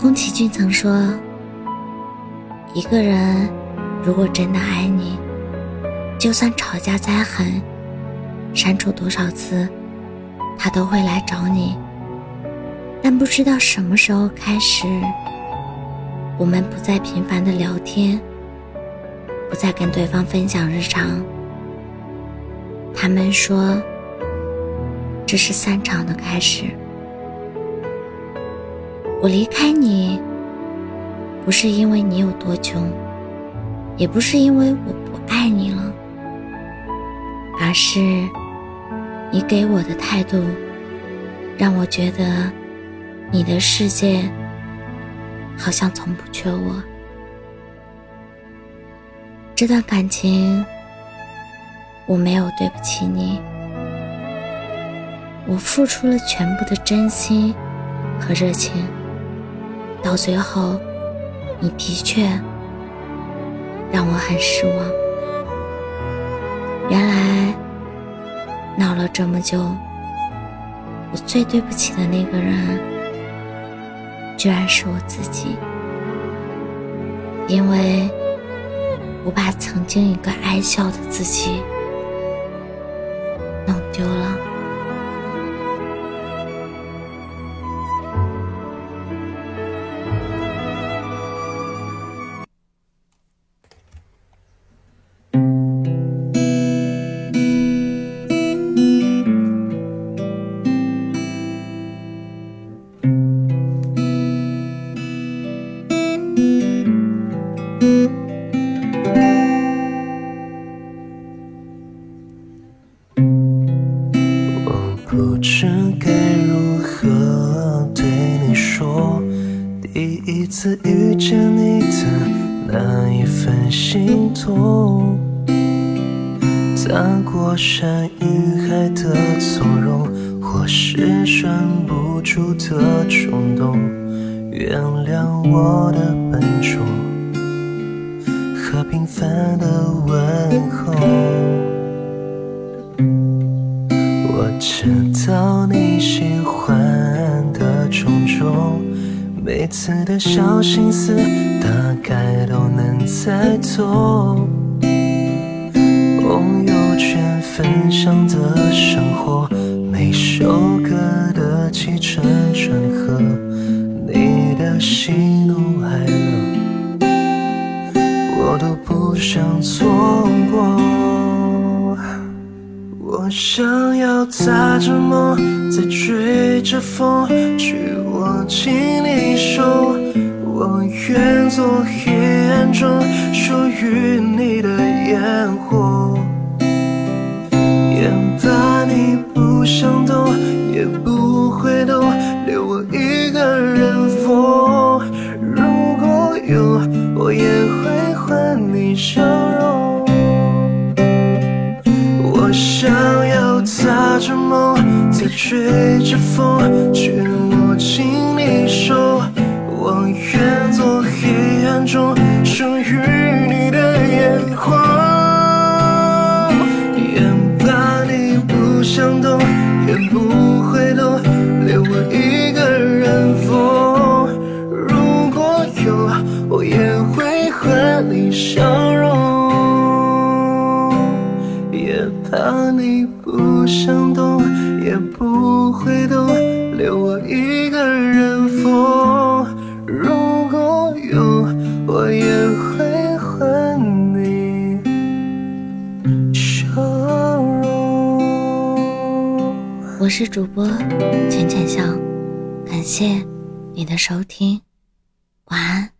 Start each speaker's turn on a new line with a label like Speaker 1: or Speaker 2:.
Speaker 1: 宫崎骏曾说：“一个人如果真的爱你，就算吵架再狠，删除多少次，他都会来找你。但不知道什么时候开始，我们不再频繁的聊天，不再跟对方分享日常。他们说，这是散场的开始。”我离开你，不是因为你有多穷，也不是因为我不爱你了，而是你给我的态度，让我觉得你的世界好像从不缺我。这段感情，我没有对不起你，我付出了全部的真心和热情。到最后，你的确让我很失望。原来闹了这么久，我最对不起的那个人，居然是我自己，因为我把曾经一个爱笑的自己
Speaker 2: 不知该如何对你说，第一次遇见你的那一份心痛，踏过山与海的从容，或是忍不住的冲动，原谅我的笨拙和平凡的问候。到你喜欢的种种，每次的小心思大概都能猜透。朋友圈分享的生活，每首歌的起承转合，你的喜怒哀乐，我都不想错过。我想要踏着梦，再追着风，去握紧你手。我愿做黑暗中属于你的踏着梦，在追着风，却握紧你手。我愿做黑暗中属于怕你不想懂，也不会懂，留我一个人疯。如果有，我也会还你笑容。
Speaker 1: 我是主播浅浅笑，感谢你的收听，晚安。